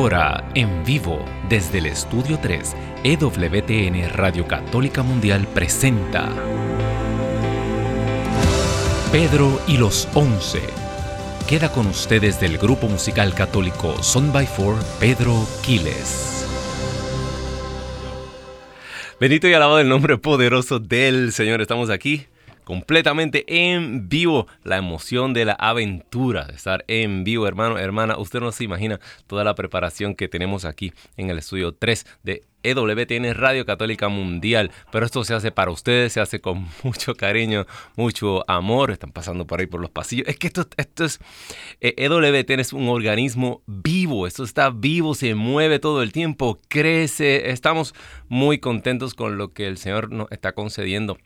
Ahora, en vivo, desde el Estudio 3, EWTN Radio Católica Mundial presenta Pedro y los Once. Queda con ustedes del grupo musical católico Son by Four, Pedro Quiles. Bendito y alabado el nombre poderoso del Señor. Estamos aquí completamente en vivo. La emoción de la aventura, de estar en vivo, hermano, hermana. Usted no se imagina toda la preparación que tenemos aquí en el estudio 3 de EWTN Radio Católica Mundial. Pero esto se hace para ustedes, se hace con mucho cariño, mucho amor. Están pasando por ahí por los pasillos. Es que esto, esto es. EWTN es un organismo vivo. Esto está vivo, se mueve todo el tiempo, crece. Estamos muy contentos con lo que el Señor nos está concediendo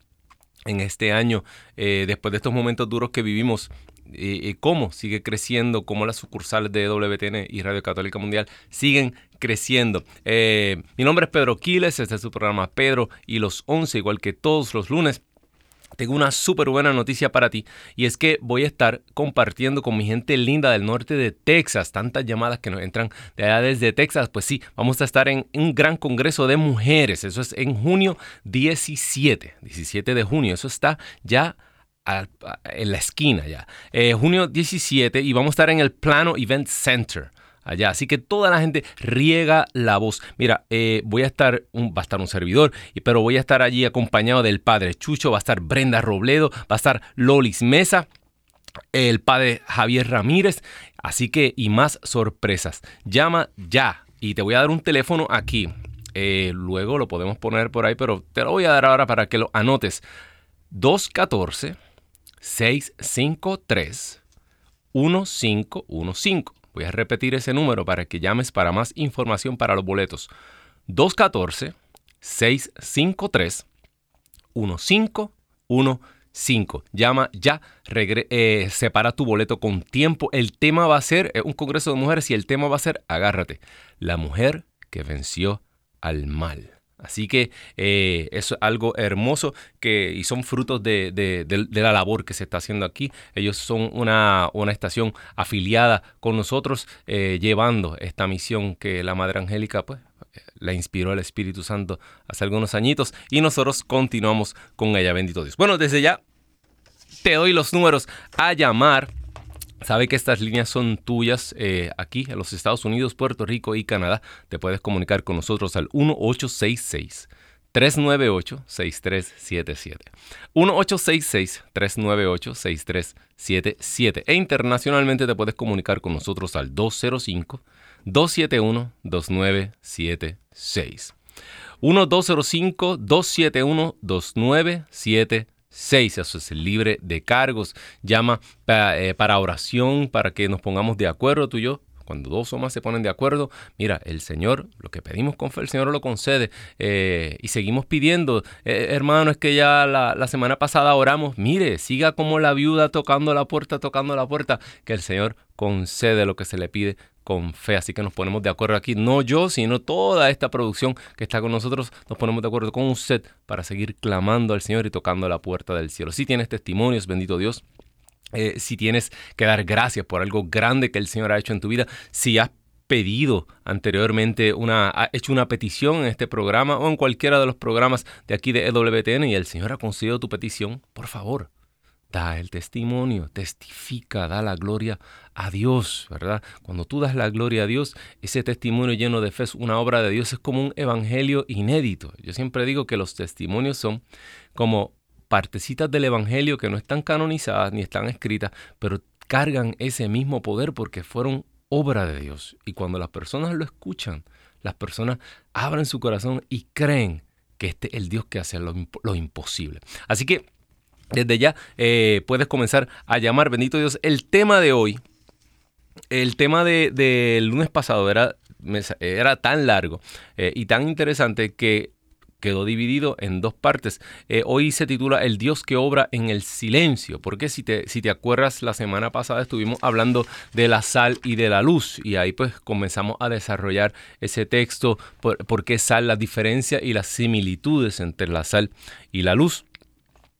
en este año, eh, después de estos momentos duros que vivimos, y cómo sigue creciendo, cómo las sucursales de WTN y Radio Católica Mundial siguen creciendo. Eh, mi nombre es Pedro Quiles, este es su programa Pedro y los 11, igual que todos los lunes tengo una súper buena noticia para ti y es que voy a estar compartiendo con mi gente linda del norte de Texas, tantas llamadas que nos entran de allá desde Texas, pues sí, vamos a estar en un gran congreso de mujeres, eso es en junio 17, 17 de junio, eso está ya en la esquina ya, eh, junio 17 y vamos a estar en el Plano Event Center allá. Así que toda la gente riega la voz. Mira, eh, voy a estar, un, va a estar un servidor, pero voy a estar allí acompañado del padre Chucho, va a estar Brenda Robledo, va a estar Lolis Mesa, el padre Javier Ramírez. Así que, y más sorpresas. Llama ya. Y te voy a dar un teléfono aquí. Eh, luego lo podemos poner por ahí, pero te lo voy a dar ahora para que lo anotes. 214 653 1515. Voy a repetir ese número para que llames para más información para los boletos. 214-653-1515. Llama ya, eh, separa tu boleto con tiempo. El tema va a ser eh, un congreso de mujeres y el tema va a ser, agárrate, la mujer que venció al mal. Así que eh, es algo hermoso que, y son frutos de, la labor que se está haciendo aquí. Ellos son una, estación afiliada con nosotros, eh, llevando esta misión que la Madre Angélica pues, la inspiró el Espíritu Santo hace algunos añitos y nosotros continuamos con ella, bendito Dios. Bueno, desde ya te doy los números a llamar Sabe que estas líneas son tuyas eh, aquí en los Estados Unidos, Puerto Rico y Canadá. Te puedes comunicar con nosotros al 1866. 398-6377. 1866-398-6377. E internacionalmente te puedes comunicar con nosotros al 205-271-2976. 1-205-271-2976. 6, eso es libre de cargos. Llama eh, para oración, para que nos pongamos de acuerdo tú y yo. Cuando dos o más se ponen de acuerdo, mira, el Señor, lo que pedimos con fe, el Señor lo concede. Eh, y seguimos pidiendo, eh, hermano, es que ya la, la, semana pasada oramos, mire, siga como la viuda tocando la puerta, tocando la puerta, que el Señor concede lo que se le pide con fe. Así que nos ponemos de acuerdo aquí, no yo, sino toda esta producción que está con nosotros, nos ponemos de acuerdo con usted para seguir clamando al Señor y tocando la puerta del cielo. Si tienes testimonios, bendito Dios. Eh, si tienes que dar gracias por algo grande que el Señor ha hecho en tu vida, si has pedido anteriormente una, ha hecho una petición en este programa o en cualquiera de los programas de aquí de EWTN y el Señor ha concedido tu petición, por favor, da el testimonio, testifica, da la gloria a Dios, ¿verdad? Cuando tú das la gloria a Dios, ese testimonio lleno de fe una obra de Dios, es como un evangelio inédito. Yo siempre digo que los testimonios son como partecitas del evangelio que no están canonizadas ni están escritas, pero cargan ese mismo poder porque fueron obra de Dios. Y cuando las personas lo escuchan, las personas abren su corazón y creen que este es el Dios que hace lo, lo imposible. Así que desde ya eh, puedes comenzar a llamar, bendito Dios. El tema de hoy, el tema del de, lunes pasado era, era tan largo eh, y tan interesante que quedó dividido en dos partes. Eh, hoy se titula El Dios que obra en el silencio, porque si te, si te acuerdas, la semana pasada estuvimos hablando de la sal y de la luz, y ahí pues comenzamos a desarrollar ese texto, por, por qué sal, la diferencia y las similitudes entre la sal y la luz.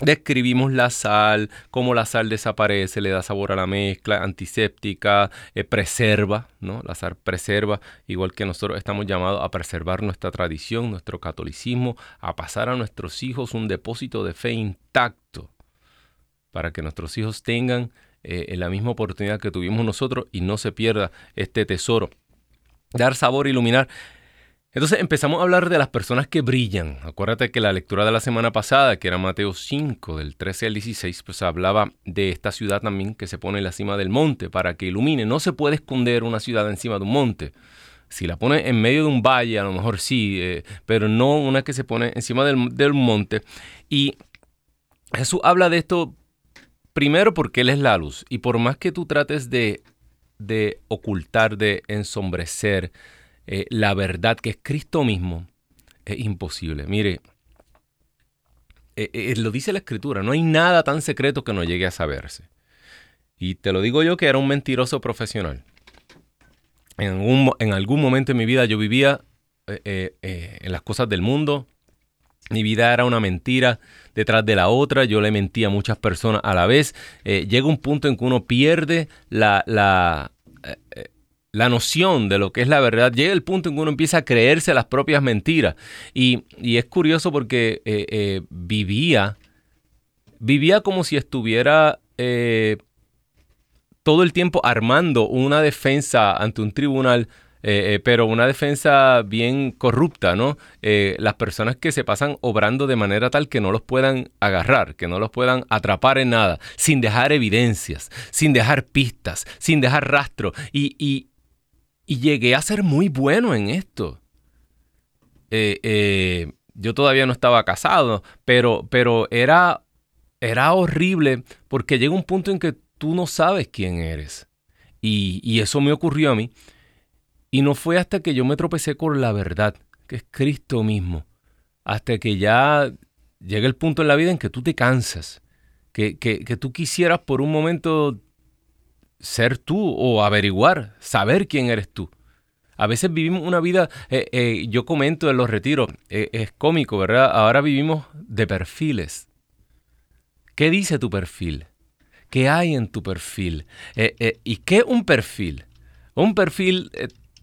Describimos la sal, cómo la sal desaparece, le da sabor a la mezcla, antiséptica, eh, preserva, ¿no? La sal preserva, igual que nosotros estamos llamados a preservar nuestra tradición, nuestro catolicismo, a pasar a nuestros hijos un depósito de fe intacto, para que nuestros hijos tengan eh, la misma oportunidad que tuvimos nosotros y no se pierda este tesoro. Dar sabor, iluminar. Entonces empezamos a hablar de las personas que brillan. Acuérdate que la lectura de la semana pasada, que era Mateo 5, del 13 al 16, pues hablaba de esta ciudad también que se pone en la cima del monte para que ilumine. No se puede esconder una ciudad encima de un monte. Si la pone en medio de un valle, a lo mejor sí, eh, pero no una que se pone encima del, del monte. Y Jesús habla de esto primero porque Él es la luz. Y por más que tú trates de, de ocultar, de ensombrecer, eh, la verdad que es Cristo mismo, es imposible. Mire, eh, eh, lo dice la Escritura, no hay nada tan secreto que no llegue a saberse. Y te lo digo yo que era un mentiroso profesional. En, en algún momento en mi vida yo vivía en las cosas del mundo. Mi vida era una mentira detrás de la otra. Yo le mentía a muchas personas a la vez. llega un punto en que uno pierde la, la la noción de lo que es la verdad, llega el punto en que uno empieza a creerse las propias mentiras. Y, es curioso porque eh, eh, vivía, vivía como si estuviera eh, todo el tiempo armando una defensa ante un tribunal. pero una defensa bien corrupta, ¿no? las personas que se pasan obrando de manera tal que no los puedan agarrar, que no los puedan atrapar en nada, sin dejar evidencias, sin dejar pistas, sin dejar rastro. y, y llegué a ser muy bueno en esto. Eh, eh, yo todavía no estaba casado, pero, pero era, era horrible porque llega un punto en que tú no sabes quién eres. Y, y eso me ocurrió a mí. Y no fue hasta que yo me tropecé con la verdad, que es Cristo mismo. Hasta que ya llega el punto en la vida en que tú te cansas. Que, que, que tú quisieras por un momento ser tú o averiguar, saber quién eres tú. A veces vivimos una vida, eh, eh, yo comento en los retiros, eh, es cómico, ¿verdad? Ahora vivimos de perfiles. ¿Qué dice tu perfil? ¿Qué hay en tu perfil? ¿Y qué un perfil? Un perfil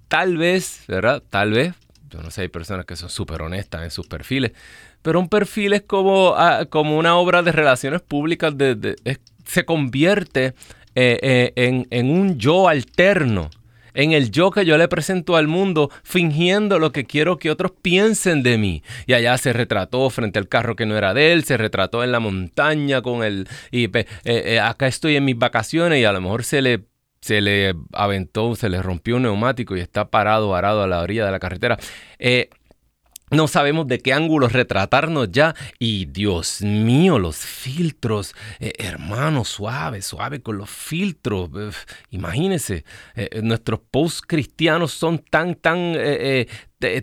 tal vez, ¿verdad? Tal vez, yo no sé, hay personas que son súper honestas en sus perfiles, pero un perfil es como, ah, como una obra de relaciones públicas, de, se convierte eh, eh, en, un yo alterno, en el yo que yo le presento al mundo, fingiendo lo que quiero que otros piensen de mí. Y allá se retrató frente al carro que no era de él, se retrató en la montaña con el... Y eh, acá estoy en mis vacaciones y a lo mejor se le se le aventó, se le rompió un neumático y está parado, varado a la orilla de la carretera. No sabemos de qué ángulo retratarnos ya. Y Dios mío, los filtros. Eh, hermano, suave, suave con los filtros. imagínense, eh, eh, nuestros post cristianos son tan, tan...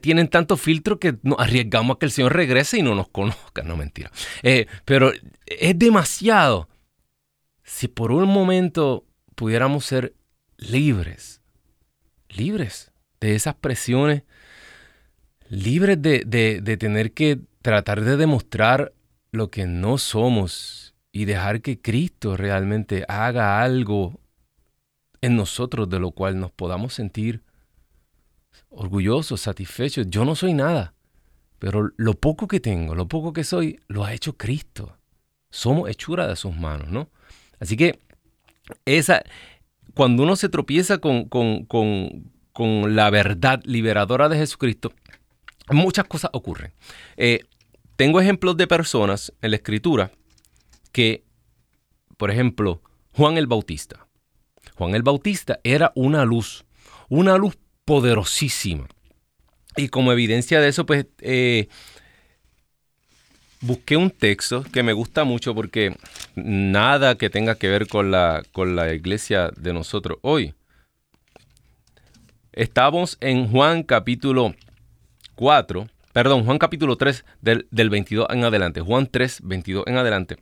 tienen tanto filtro que nos arriesgamos a que el Señor regrese y no nos conozca. No, mentira. pero es demasiado. Si por un momento pudiéramos ser libres, libres de esas presiones libres de, tener que tratar de demostrar lo que no somos y dejar que Cristo realmente haga algo en nosotros de lo cual nos podamos sentir orgullosos, satisfechos. Yo no soy nada, pero lo poco que tengo, lo poco que soy, lo ha hecho Cristo. Somos hechura de sus manos, ¿no? Así que esa, cuando uno se tropieza con, con, con la verdad liberadora de Jesucristo, muchas cosas ocurren. Eh, tengo ejemplos de personas en la escritura que, por ejemplo, Juan el Bautista. Juan el Bautista era una luz, una luz poderosísima. Y como evidencia de eso, pues eh, busqué un texto que me gusta mucho porque nada que tenga que ver con la, con la iglesia de nosotros hoy. Estamos en Juan capítulo 4, perdón, Juan capítulo 3 del, 22 en adelante, Juan 3, 22 en adelante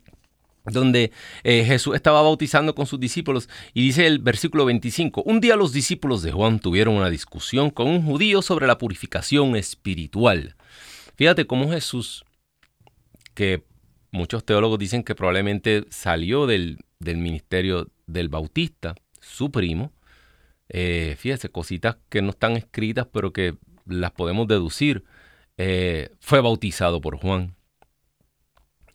donde eh, Jesús estaba bautizando con sus discípulos y dice el versículo 25, un día los discípulos de Juan tuvieron una discusión con un judío sobre la purificación espiritual. Fíjate cómo Jesús, que muchos teólogos dicen que probablemente salió del, ministerio del Bautista, su primo. Eh, fíjese, cositas que no están escritas, pero que las podemos deducir. Eh, fue bautizado por Juan.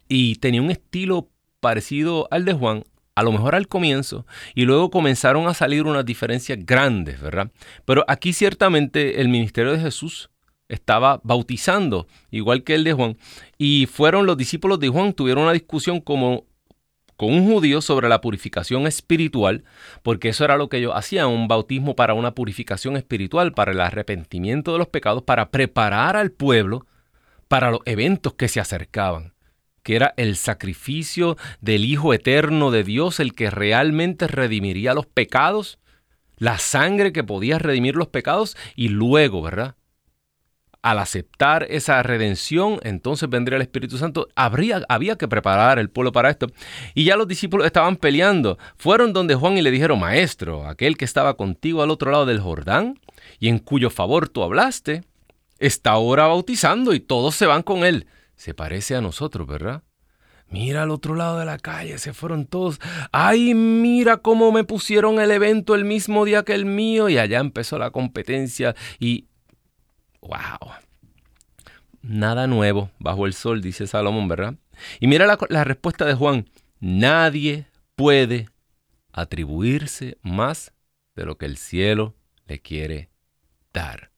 Y tenía un estilo parecido al de Juan, a lo mejor al comienzo, y luego comenzaron a salir unas diferencias grandes, ¿verdad? Pero aquí ciertamente el ministerio de Jesús estaba bautizando, igual que el de Juan, y fueron los discípulos de Juan, tuvieron una discusión como con un judío sobre la purificación espiritual, porque eso era lo que ellos hacían, un bautismo para una purificación espiritual, para el arrepentimiento de los pecados, para preparar al pueblo para los eventos que se acercaban que era el sacrificio del Hijo Eterno de Dios, el que realmente redimiría los pecados, la sangre que podía redimir los pecados, y luego, ¿verdad? Al aceptar esa redención, entonces vendría el Espíritu Santo. Habría, había que preparar el pueblo para esto. Y ya los discípulos estaban peleando. Fueron donde Juan y le dijeron, Maestro, aquel que estaba contigo al otro lado del Jordán y en cuyo favor tú hablaste, está ahora bautizando y todos se van con él se parece a nosotros, ¿verdad? Mira al otro lado de la calle, se fueron todos. ¡Ay, mira cómo me pusieron el evento el mismo día que el mío! Y allá empezó la competencia y... ¡Wow! Nada nuevo bajo el sol, dice Salomón, ¿verdad? Y mira la, la respuesta de Juan. Nadie puede atribuirse más de lo que el cielo le quiere dar.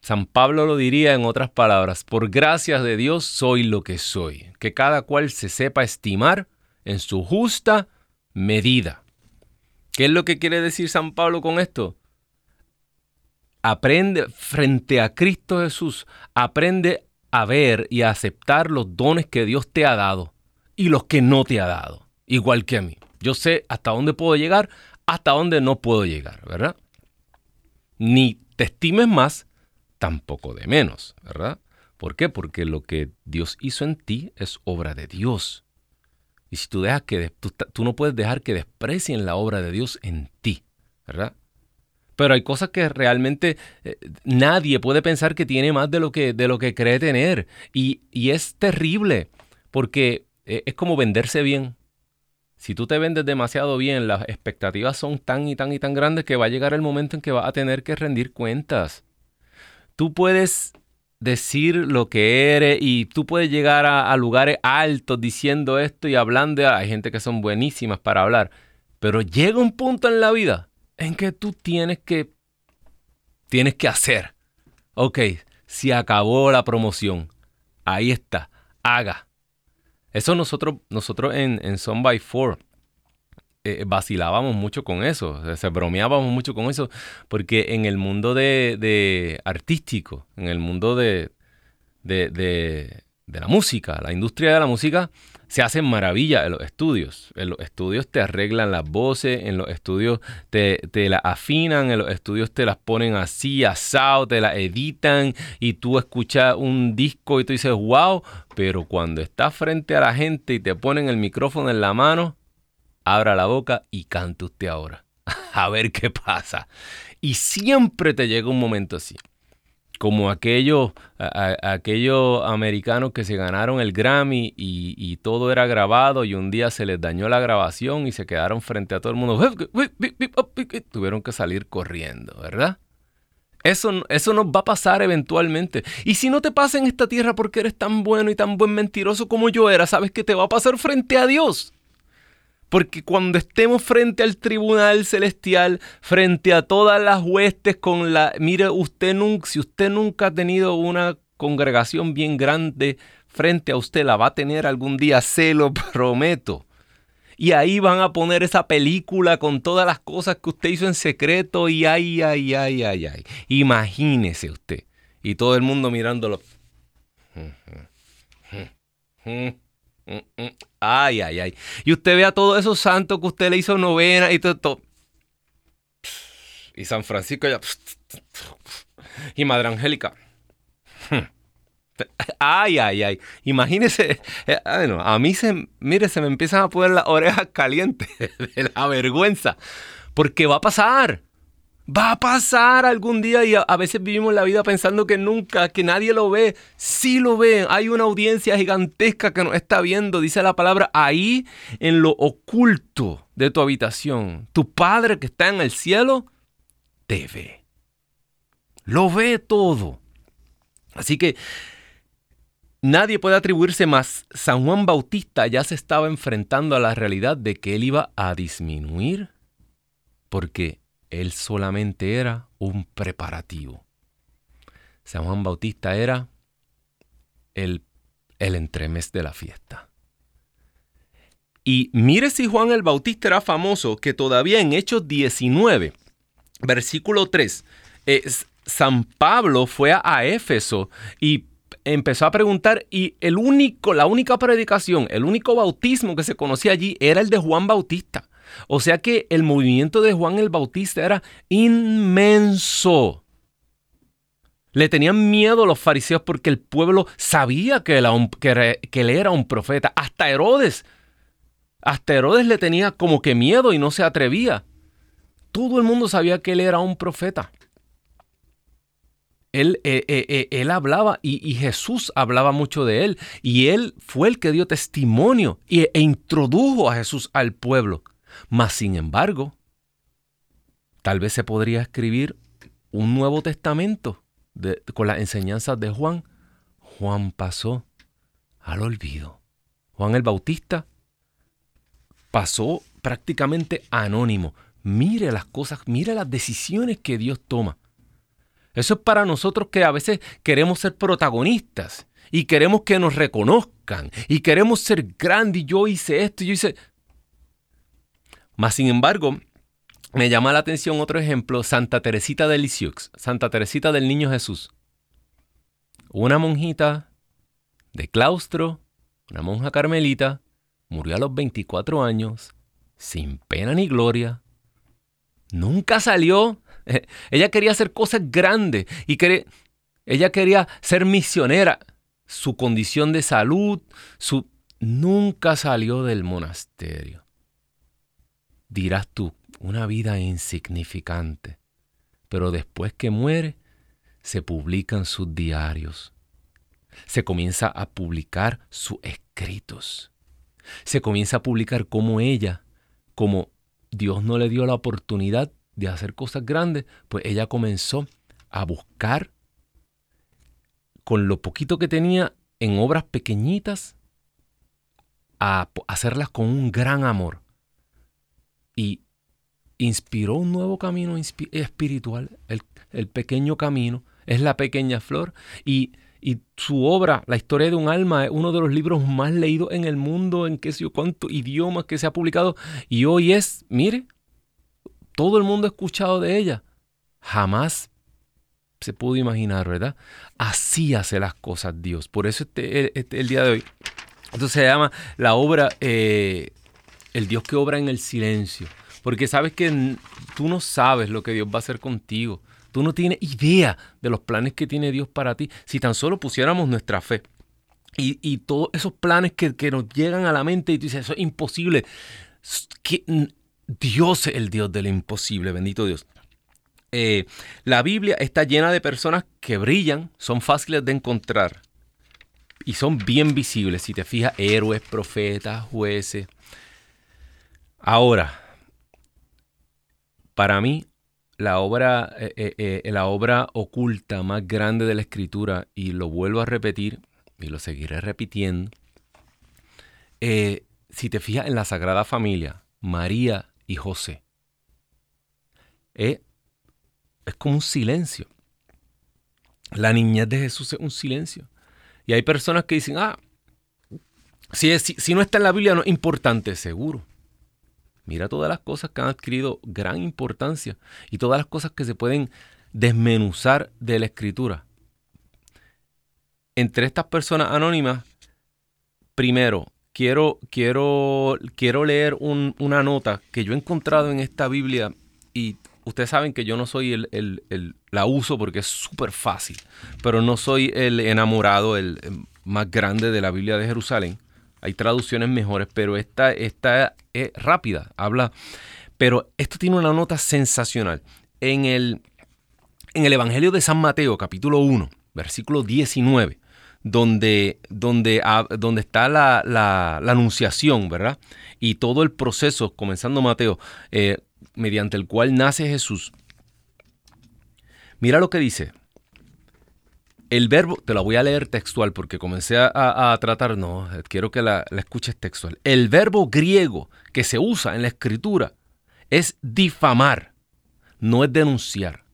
San Pablo lo diría en otras palabras, por gracias de Dios soy lo que soy, que cada cual se sepa estimar en su justa medida. ¿Qué es lo que quiere decir San Pablo con esto? Aprende frente a Cristo Jesús, aprende a ver y a aceptar los dones que Dios te ha dado y los que no te ha dado, igual que a mí. Yo sé hasta dónde puedo llegar, hasta dónde no puedo llegar, ¿verdad? Ni te estimes más, tampoco de menos, ¿verdad? ¿Por qué? Porque lo que Dios hizo en ti es obra de Dios. Y si tú dejas que tú, no puedes dejar que desprecien la obra de Dios en ti, ¿verdad? Pero hay cosas que realmente eh, nadie puede pensar que tiene más de lo que, de lo que cree tener. Y, y es terrible, porque eh, es como venderse bien. Si tú te vendes demasiado bien, las expectativas son tan y tan y tan grandes que va a llegar el momento en que vas a tener que rendir cuentas tú puedes decir lo que eres y tú puedes llegar a, lugares altos diciendo esto y hablando. Hay gente que son buenísimas para hablar, pero llega un punto en la vida en que tú tienes que, tienes que hacer. Ok, si acabó la promoción, ahí está, haga. Eso nosotros, nosotros en, en Son by Four eh, vacilábamos mucho con eso, se bromeábamos mucho con eso, porque en el mundo de, artístico, en el mundo de, de, la música, la industria de la música, se hacen maravillas en los estudios. En los estudios te arreglan las voces, en los estudios te, te las afinan, en los estudios te las ponen así, asado, te las editan y tú escuchas un disco y tú dices, wow, pero cuando estás frente a la gente y te ponen el micrófono en la mano, abra la boca y cante usted ahora. A ver qué pasa. Y siempre te llega un momento así. Como aquellos, aquellos americanos que se ganaron el Grammy y, todo era grabado y un día se les dañó la grabación y se quedaron frente a todo el mundo. Tuvieron que salir corriendo, ¿verdad? Eso, eso nos va a pasar eventualmente. Y si no te pasa en esta tierra porque eres tan bueno y tan buen mentiroso como yo era, sabes que te va a pasar frente a Dios. Porque cuando estemos frente al tribunal celestial, frente a todas las huestes con la... Mire, usted nunca, si usted nunca ha tenido una congregación bien grande frente a usted, la va a tener algún día, se lo prometo. Y ahí van a poner esa película con todas las cosas que usted hizo en secreto y ay, ay, ay, ay, ay. Imagínese usted. Y todo el mundo mirándolo. Ay, ay, ay. Y usted ve a todos esos santos que usted le hizo novena y todo. Y San Francisco ya. Y Madre Angélica. Ay, ay, ay. Imagínese. Eh, a mí se. Mire, se me empiezan a poner las orejas calientes de la vergüenza. Porque va a pasar. Va a pasar algún día y a, veces vivimos la vida pensando que nunca, que nadie lo ve. Sí lo ven. Hay una audiencia gigantesca que nos está viendo. Dice la palabra ahí en lo oculto de tu habitación. Tu Padre que está en el cielo te ve. Lo ve todo. Así que nadie puede atribuirse más. San Juan Bautista ya se estaba enfrentando a la realidad de que él iba a disminuir porque él solamente era un preparativo. San Juan Bautista era el, el entremés de la fiesta. Y mire si Juan el Bautista era famoso, que todavía en Hechos 19, versículo 3, San Pablo fue a Éfeso y empezó a preguntar y el único, la única predicación, el único bautismo que se conocía allí era el de Juan Bautista. O sea que el movimiento de Juan el Bautista era inmenso. Le tenían miedo los fariseos porque el pueblo sabía que él, era un profeta. Hasta Herodes. Hasta Herodes le tenía como que miedo y no se atrevía. Todo el mundo sabía que él era un profeta. Él, eh, eh, eh, él, hablaba y, Jesús hablaba mucho de él. Y él fue el que dio testimonio e introdujo a Jesús al pueblo. Mas, sin embargo, tal vez se podría escribir un Nuevo Testamento con las enseñanzas de Juan. Juan pasó al olvido. Juan el Bautista pasó prácticamente anónimo. Mire las cosas, mire las decisiones que Dios toma. Eso es para nosotros que a veces queremos ser protagonistas y queremos que nos reconozcan y queremos ser grandes y yo hice esto y yo hice... Más sin embargo, me llama la atención otro ejemplo, Santa Teresita de Lisieux, Santa Teresita del Niño Jesús. Una monjita de claustro, una monja carmelita, murió a los 24 años, sin pena ni gloria. Nunca salió. Ella quería hacer cosas grandes y ella quería ser misionera. Su condición de salud, su, nunca salió del monasterio dirás tú, una vida insignificante. Pero después que muere, se publican sus diarios. Se comienza a publicar sus escritos. Se comienza a publicar cómo ella, como Dios no le dio la oportunidad de hacer cosas grandes, pues ella comenzó a buscar con lo poquito que tenía en obras pequeñitas, a hacerlas con un gran amor y inspiró un nuevo camino espiritual, el, pequeño camino, es la pequeña flor y, su obra, La historia de un alma, es uno de los libros más leídos en el mundo, en qué sé yo cuántos idiomas que se ha publicado y hoy es, mire, todo el mundo ha escuchado de ella. Jamás se pudo imaginar, ¿verdad? Así hace las cosas Dios. Por eso este, este el día de hoy. Entonces se llama la obra eh, el Dios que obra en el silencio. Porque sabes que tú no sabes lo que Dios va a hacer contigo. Tú no tienes idea de los planes que tiene Dios para ti. Si tan solo pusiéramos nuestra fe y, todos esos planes que, nos llegan a la mente y tú dices, eso es imposible. Que Dios es el Dios del imposible, bendito Dios. Eh, la Biblia está llena de personas que brillan, son fáciles de encontrar y son bien visibles. Si te fijas, héroes, profetas, jueces, Ahora, para mí, la obra, eh, eh, eh, la obra oculta más grande de la escritura, y lo vuelvo a repetir, y lo seguiré repitiendo, si te fijas en la Sagrada Familia, María y José, es como un silencio. La niñez de Jesús es un silencio. Y hay personas que dicen, ah, si, si no está en la Biblia no es importante, seguro. Mira todas las cosas que han adquirido gran importancia y todas las cosas que se pueden desmenuzar de la escritura. Entre estas personas anónimas, primero, quiero, quiero, quiero leer una nota que yo he encontrado en esta Biblia y ustedes saben que yo no soy el, la uso porque es súper fácil, pero no soy el enamorado, el más grande de la Biblia de Jerusalén. Hay traducciones mejores, pero esta, es rápida, habla. Pero esto tiene una nota sensacional. en el, en el Evangelio de San Mateo, capítulo 1, versículo 19, donde, donde, donde está la, la, anunciación, ¿verdad? Y todo el proceso, comenzando Mateo, eh, mediante el cual nace Jesús. Mira lo que dice. El verbo, te lo voy a leer textual porque comencé a, tratar, no, quiero que la, la escuches textual. El verbo griego que se usa en la escritura es difamar, no es denunciar.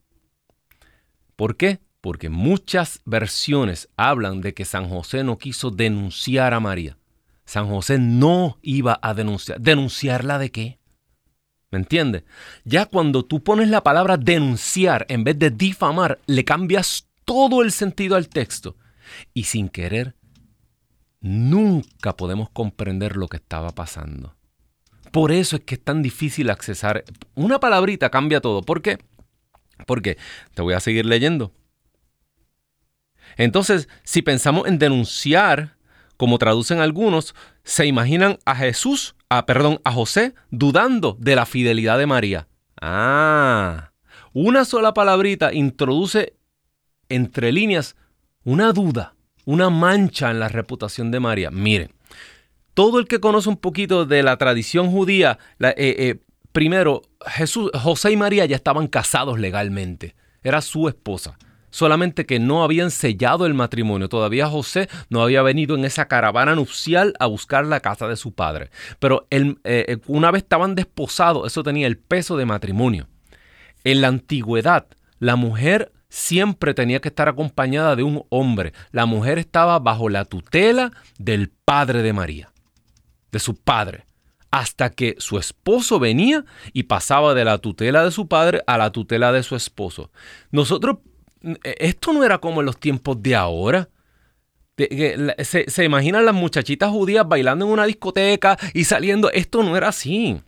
¿Por qué? Porque muchas versiones hablan de que San José no quiso denunciar a María. San José no iba a denunciar. ¿Denunciarla de qué? ¿Me entiendes? Ya cuando tú pones la palabra denunciar en vez de difamar, le cambias todo el sentido al texto. Y sin querer, nunca podemos comprender lo que estaba pasando. Por eso es que es tan difícil accesar. Una palabrita cambia todo. ¿Por qué? Porque te voy a seguir leyendo. Entonces, si pensamos en denunciar, como traducen algunos, se imaginan a Jesús, a, perdón, a José dudando de la fidelidad de María. Ah, una sola palabrita introduce entre líneas una duda, una mancha en la reputación de María. Mire, todo el que conoce un poquito de la tradición judía, eh, eh, primero, Jesús, José y María ya estaban casados legalmente. Era su esposa. Solamente que no habían sellado el matrimonio. Todavía José no había venido en esa caravana nupcial a buscar la casa de su padre. Pero eh, una vez estaban desposados, eso tenía el peso de matrimonio. En la antigüedad, la mujer siempre tenía que estar acompañada de un hombre. La mujer estaba bajo la tutela del padre de María, de su padre, hasta que su esposo venía y pasaba de la tutela de su padre a la tutela de su esposo. Nosotros, eh, esto no era como en los tiempos de ahora. Se, se imaginan las muchachitas judías bailando en una discoteca y saliendo. Esto no era así.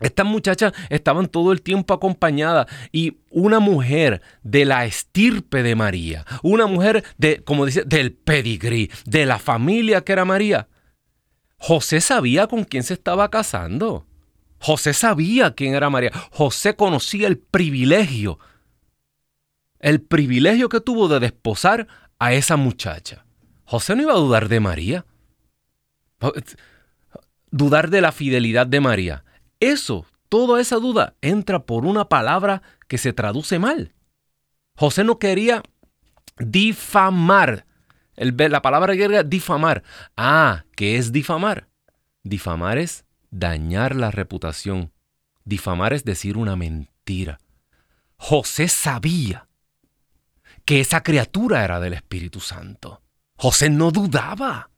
Estas muchachas estaban todo el tiempo acompañadas y una mujer de la estirpe de María, una mujer de, como dice, del pedigrí, de la familia que era María. José sabía con quién se estaba casando. José sabía quién era María. José conocía el privilegio, el privilegio que tuvo de desposar a esa muchacha. José no iba a dudar de María. Dudar de la fidelidad de María. Eso, toda esa duda entra por una palabra que se traduce mal. José no quería difamar. La palabra griega difamar. Ah, ¿qué es difamar? Difamar es dañar la reputación. Difamar es decir una mentira. José sabía que esa criatura era del Espíritu Santo. José no dudaba.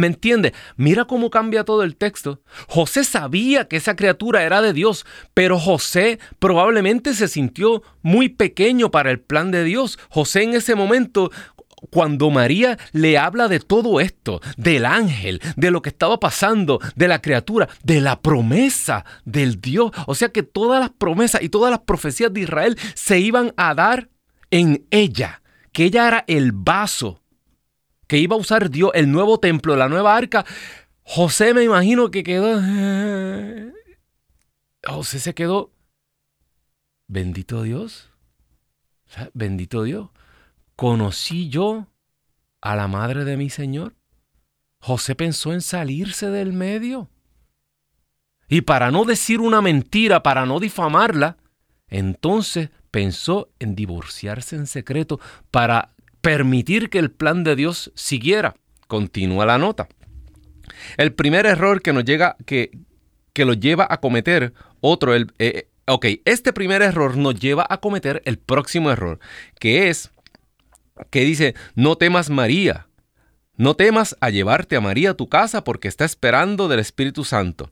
¿Me entiende? Mira cómo cambia todo el texto. José sabía que esa criatura era de Dios, pero José probablemente se sintió muy pequeño para el plan de Dios. José en ese momento cuando María le habla de todo esto, del ángel, de lo que estaba pasando, de la criatura, de la promesa del Dios, o sea que todas las promesas y todas las profecías de Israel se iban a dar en ella, que ella era el vaso que iba a usar Dios, el nuevo templo, la nueva arca, José me imagino que quedó... José se quedó... Bendito Dios. Bendito Dios. ¿Conocí yo a la madre de mi Señor? José pensó en salirse del medio. Y para no decir una mentira, para no difamarla, entonces pensó en divorciarse en secreto para permitir que el plan de Dios siguiera. Continúa la nota. El primer error que nos llega, que, que lo lleva a cometer otro, el, eh, ok, este primer error nos lleva a cometer el próximo error, que es que dice, no temas María, no temas a llevarte a María a tu casa porque está esperando del Espíritu Santo.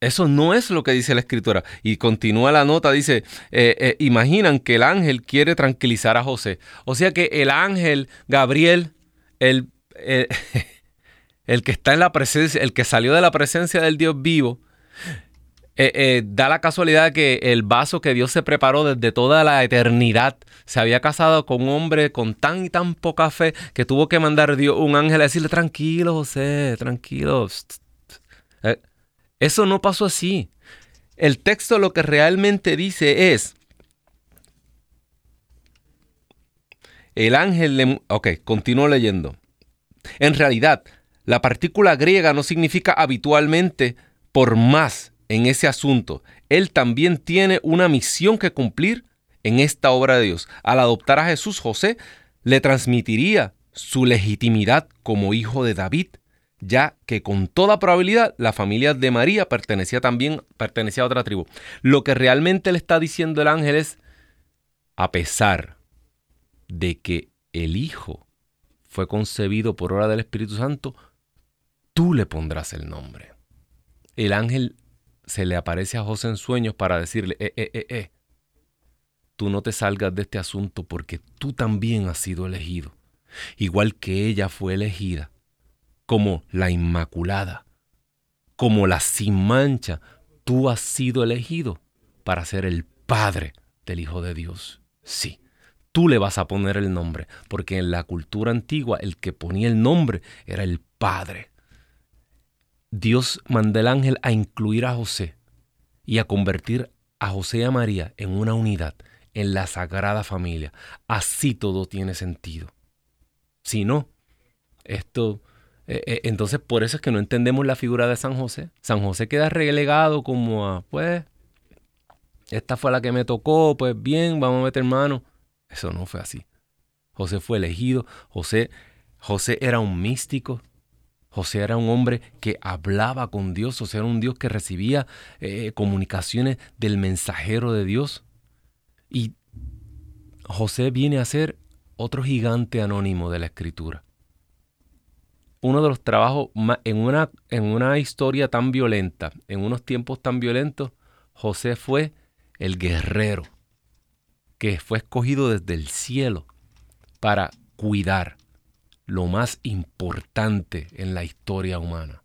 Eso no es lo que dice la escritura. Y continúa la nota, dice, eh, eh, imaginan que el ángel quiere tranquilizar a José. O sea que el ángel, Gabriel, el, el, que está en la presencia, el que salió de la presencia del Dios vivo, eh, da la casualidad que el vaso que Dios se preparó desde toda la eternidad se había casado con un hombre con tan y tan poca fe que tuvo que mandar Dios un ángel a decirle, tranquilo José, tranquilo. Eso no pasó así. el texto lo que realmente dice es, el ángel le... Ok, continúo leyendo. En realidad, la partícula griega no significa habitualmente por más en ese asunto. Él también tiene una misión que cumplir en esta obra de Dios. Al adoptar a Jesús, José le transmitiría su legitimidad como hijo de David, ya que con toda probabilidad la familia de María pertenecía también pertenecía a otra tribu. Lo que realmente le está diciendo el ángel es, a pesar de que el Hijo fue concebido por obra del Espíritu Santo, tú le pondrás el nombre. El ángel se le aparece a José en sueños para decirle, eh, eh, eh, eh, tú no te salgas de este asunto porque tú también has sido elegido, igual que ella fue elegida, como la Inmaculada, como la sin mancha, tú has sido elegido para ser el Padre del Hijo de Dios. Sí, tú le vas a poner el nombre, porque en la cultura antigua el que ponía el nombre era el Padre. Dios mandó el ángel a incluir a José y a convertir a José y a María en una unidad, en la sagrada familia. Así todo tiene sentido. Si no, esto... Eh, eh, entonces por eso es que no entendemos la figura de San José. San José queda relegado como a, pues, esta fue la que me tocó, pues bien, vamos a meter mano. Eso no fue así. José fue elegido, José, José era un místico, José era un hombre que hablaba con Dios, José era un Dios que recibía eh, comunicaciones del mensajero de Dios. Y José viene a ser otro gigante anónimo de la escritura. Uno de los trabajos en una, en una historia tan violenta, en unos tiempos tan violentos, José fue el guerrero que fue escogido desde el cielo para cuidar, lo más importante en la historia humana.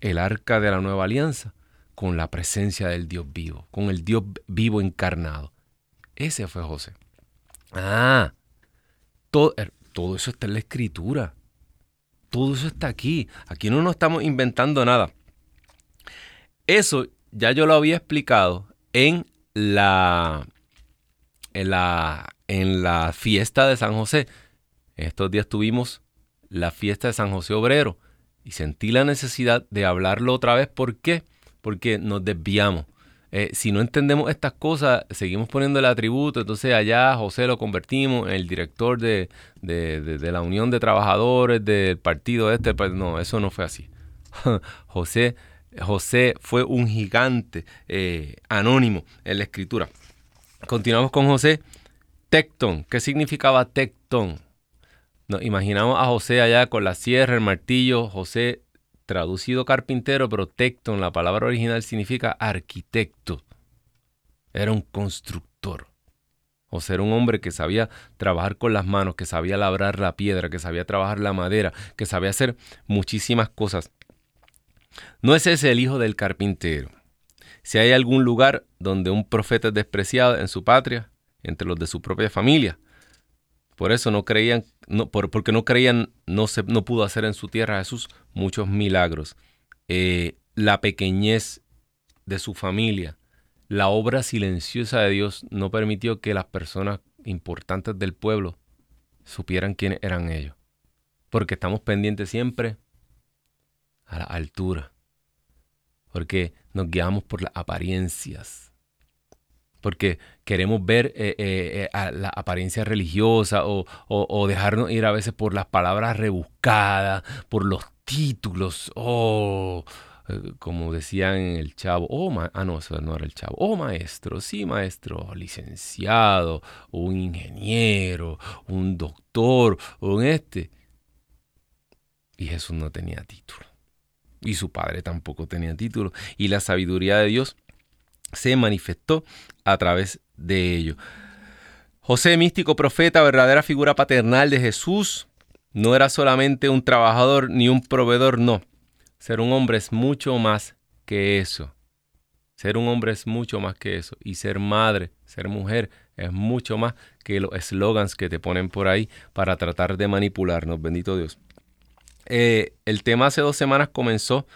El arca de la nueva alianza con la presencia del Dios vivo, con el Dios vivo encarnado. Ese fue José. Ah, todo, er, todo eso está en la escritura. Todo eso está aquí. Aquí no nos estamos inventando nada. Eso ya yo lo había explicado en la, en la, en la fiesta de San José. Estos días tuvimos la fiesta de San José Obrero y sentí la necesidad de hablarlo otra vez. ¿Por qué? Porque nos desviamos. Eh, si no entendemos estas cosas, seguimos poniendo el atributo, entonces allá José lo convertimos en el director de, la Unión de Trabajadores del partido este. No, eso no fue así. José, José fue un gigante eh, anónimo en la escritura. Continuamos con José. Tecton. ¿Qué significaba Tecton? Nos imaginamos a José allá con la sierra, el martillo, José traducido carpintero, pero tecton, la palabra original significa arquitecto. Era un constructor. José era un hombre que sabía trabajar con las manos, que sabía labrar la piedra, que sabía trabajar la madera, que sabía hacer muchísimas cosas. No es ese el hijo del carpintero. Si hay algún lugar donde un profeta es despreciado en su patria, entre los de su propia familia, por eso no creían, no, porque no creían, no, se, no pudo hacer en su tierra Jesús muchos milagros. Eh, la pequeñez de su familia, la obra silenciosa de Dios no permitió que las personas importantes del pueblo supieran quiénes eran ellos. Porque estamos pendientes siempre a la altura. Porque nos guiamos por las apariencias porque queremos ver eh, eh, eh, la apariencia religiosa o, dejarnos ir a veces por las palabras rebuscadas, por los títulos, o como decían en el chavo, oh, ah, no, eso no era el chavo, oh, maestro, sí, maestro, licenciado, un ingeniero, un doctor, un este. Y Jesús no tenía título. Y su padre tampoco tenía título. Y la sabiduría de Dios se manifestó a través de ello. José, místico profeta, verdadera figura paternal de Jesús, no era solamente un trabajador ni un proveedor, no. Ser un hombre es mucho más que eso. Ser un hombre es mucho más que eso. Y ser madre, ser mujer, es mucho más que los eslogans que te ponen por ahí para tratar de manipularnos. Bendito Dios. Eh, el tema hace dos semanas comenzó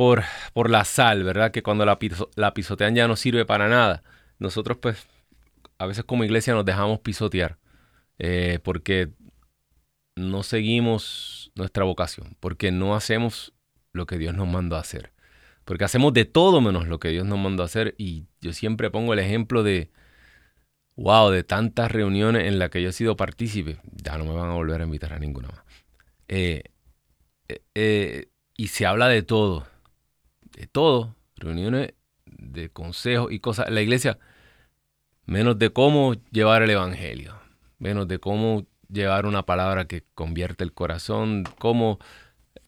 por, por la sal, ¿verdad? Que cuando la, pisotean ya no sirve para nada. Nosotros pues a veces como iglesia nos dejamos pisotear eh, porque no seguimos nuestra vocación, porque no hacemos lo que Dios nos mandó hacer, porque hacemos de todo menos lo que Dios nos mandó hacer y yo siempre pongo el ejemplo de, wow, de tantas reuniones en las que yo he sido partícipe, ya no me van a volver a invitar a ninguna más. Eh, eh, y se habla de todo, de todo, reuniones de consejos y cosas. La iglesia, menos de cómo llevar el Evangelio, menos de cómo llevar una palabra que convierte el corazón, cómo,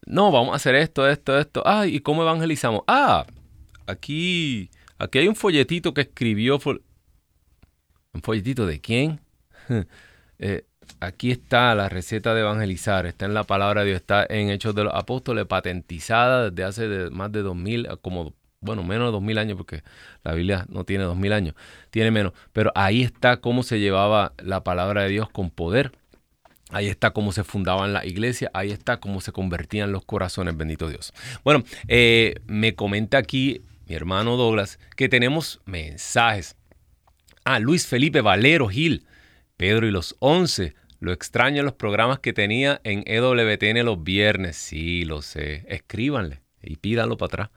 no, vamos a hacer esto, esto, esto, ah, ¿y cómo evangelizamos? Ah, aquí, aquí hay un folletito que escribió, ¿un folletito de quién? Eh, aquí está la receta de evangelizar, está en la palabra de Dios, está en Hechos de los Apóstoles, patentizada desde hace más de 2000, como bueno, menos de dos mil años, porque la Biblia no tiene dos mil años, tiene menos. Pero ahí está cómo se llevaba la palabra de Dios con poder. Ahí está cómo se fundaban la iglesia, ahí está cómo se convertían los corazones, bendito Dios. Bueno, eh, me comenta aquí mi hermano Douglas que tenemos mensajes. Ah, Luis Felipe Valero Gil, Pedro y los once. Lo extraño en los programas que tenía en EWTN los viernes. Sí, lo sé. Escríbanle y pídanlo para atrás.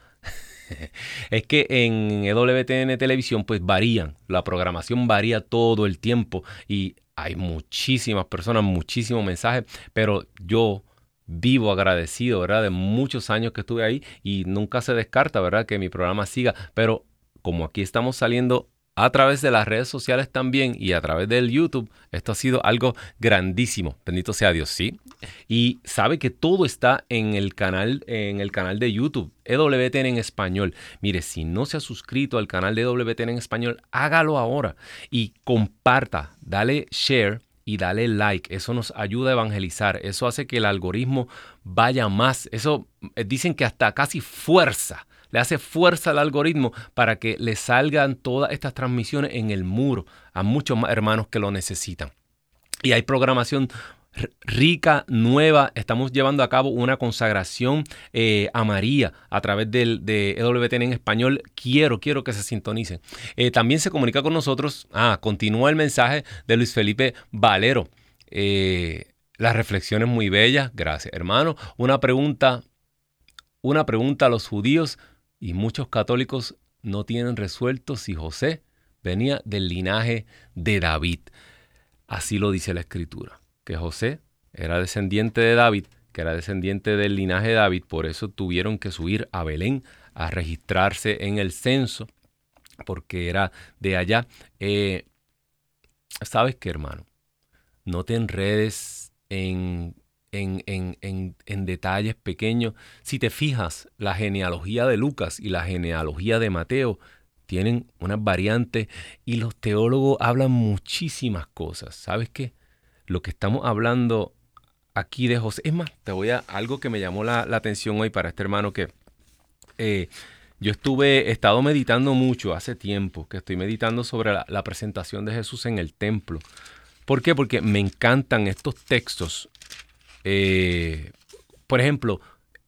es que en EWTN Televisión pues varían, la programación varía todo el tiempo y hay muchísimas personas, muchísimos mensajes, pero yo vivo agradecido, ¿verdad? De muchos años que estuve ahí y nunca se descarta, ¿verdad? Que mi programa siga, pero como aquí estamos saliendo a través de las redes sociales también y a través del YouTube. Esto ha sido algo grandísimo. Bendito sea Dios, sí. Y sabe que todo está en el canal, en el canal de YouTube, EWTN en español. Mire, si no se ha suscrito al canal de EWTN en español, hágalo ahora y comparta, dale share y dale like. Eso nos ayuda a evangelizar. Eso hace que el algoritmo vaya más. Eso eh, dicen que hasta casi fuerza le hace fuerza al algoritmo para que le salgan todas estas transmisiones en el muro a muchos hermanos que lo necesitan. Y hay programación rica, nueva. Estamos llevando a cabo una consagración eh, a María a través del, de EWTN en español. Quiero, quiero que se sintonicen. Eh, también se comunica con nosotros. Ah, continúa el mensaje de Luis Felipe Valero. Eh, las reflexiones muy bellas. Gracias, hermano. Una pregunta, una pregunta a los judíos y muchos católicos no tienen resuelto si José venía del linaje de David. Así lo dice la escritura, que José era descendiente de David, que era descendiente del linaje de David, por eso tuvieron que subir a Belén a registrarse en el censo, porque era de allá. Eh, ¿Sabes qué, hermano? No te enredes en en, detalles pequeños. Si te fijas, la genealogía de Lucas y la genealogía de Mateo tienen unas variantes y los teólogos hablan muchísimas cosas. ¿Sabes qué? Lo que estamos hablando aquí de José, es más, te voy a algo que me llamó la, atención hoy para este hermano que eh, yo estuve, he estado meditando mucho hace tiempo, que estoy meditando sobre la, la presentación de Jesús en el templo. ¿Por qué? Porque me encantan estos textos eh, por ejemplo,